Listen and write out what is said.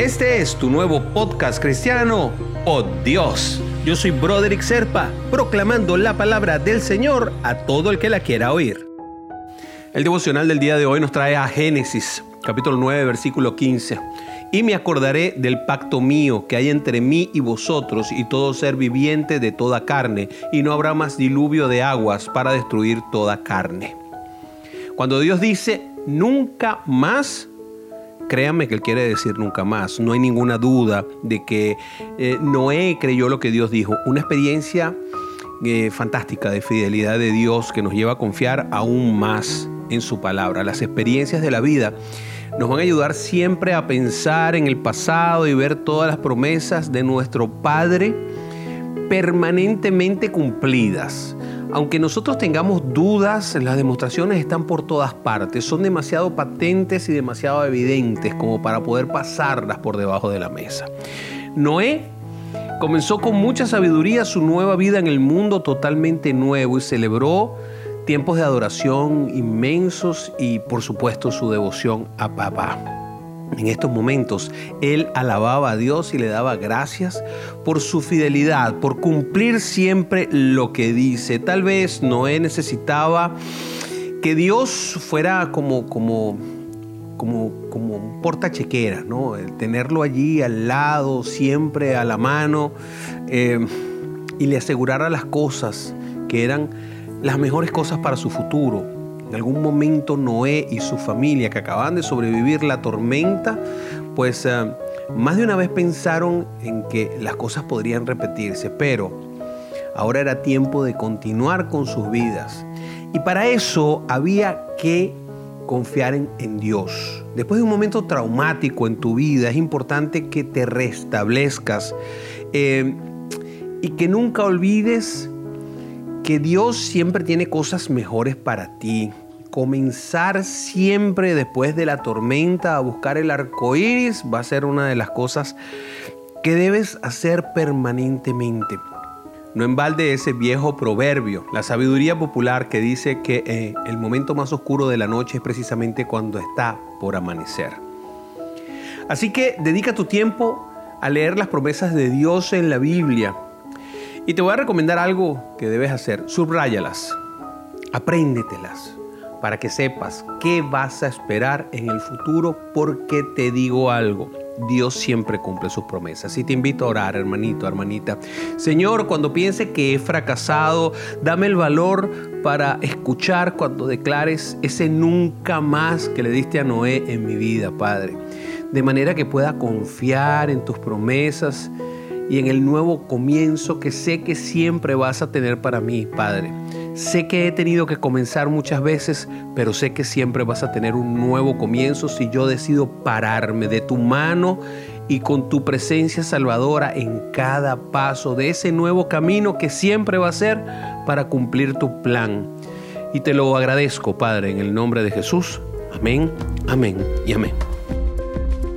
Este es tu nuevo podcast cristiano, Oh Dios. Yo soy Broderick Serpa, proclamando la palabra del Señor a todo el que la quiera oír. El devocional del día de hoy nos trae a Génesis, capítulo 9, versículo 15. Y me acordaré del pacto mío que hay entre mí y vosotros y todo ser viviente de toda carne, y no habrá más diluvio de aguas para destruir toda carne. Cuando Dios dice nunca más, créanme que Él quiere decir nunca más. No hay ninguna duda de que eh, Noé creyó lo que Dios dijo. Una experiencia eh, fantástica de fidelidad de Dios que nos lleva a confiar aún más en su palabra. Las experiencias de la vida nos van a ayudar siempre a pensar en el pasado y ver todas las promesas de nuestro Padre permanentemente cumplidas. Aunque nosotros tengamos dudas, las demostraciones están por todas partes, son demasiado patentes y demasiado evidentes como para poder pasarlas por debajo de la mesa. Noé comenzó con mucha sabiduría su nueva vida en el mundo totalmente nuevo y celebró tiempos de adoración inmensos y por supuesto su devoción a papá. En estos momentos él alababa a Dios y le daba gracias por su fidelidad, por cumplir siempre lo que dice. Tal vez Noé necesitaba que Dios fuera como, como, como, como un portachequera, ¿no? Tenerlo allí al lado, siempre a la mano, eh, y le asegurara las cosas que eran las mejores cosas para su futuro en algún momento Noé y su familia que acaban de sobrevivir la tormenta, pues eh, más de una vez pensaron en que las cosas podrían repetirse, pero ahora era tiempo de continuar con sus vidas. Y para eso había que confiar en, Dios. Después de un momento traumático en tu vida, es importante que te restablezcas eh, y que nunca olvides que Dios siempre tiene cosas mejores para ti. Comenzar siempre después de la tormenta a buscar el arco iris va a ser una de las cosas que debes hacer permanentemente. No en balde ese viejo proverbio, la sabiduría popular que dice que eh, el momento más oscuro de la noche es precisamente cuando está por amanecer. Así que dedica tu tiempo a leer las promesas de Dios en la Biblia, y te voy a recomendar algo que debes hacer. Subráyalas. Apréndetelas para que sepas qué vas a esperar en el futuro porque te digo algo. Dios siempre cumple sus promesas. Y te invito a orar, hermanito, hermanita. Señor, cuando piense que he fracasado, dame el valor para escuchar cuando declares ese nunca más que le diste a Noé en mi vida, Padre. De manera que pueda confiar en tus promesas y en el nuevo comienzo que sé que siempre vas a tener para mí, Padre. Sé que he tenido que comenzar muchas veces, pero sé que siempre vas a tener un nuevo comienzo si yo decido pararme de tu mano y con tu presencia salvadora en cada paso de ese nuevo camino que siempre va a ser para cumplir tu plan. Y te lo agradezco, Padre, en el nombre de Jesús. Amén, amén y amén.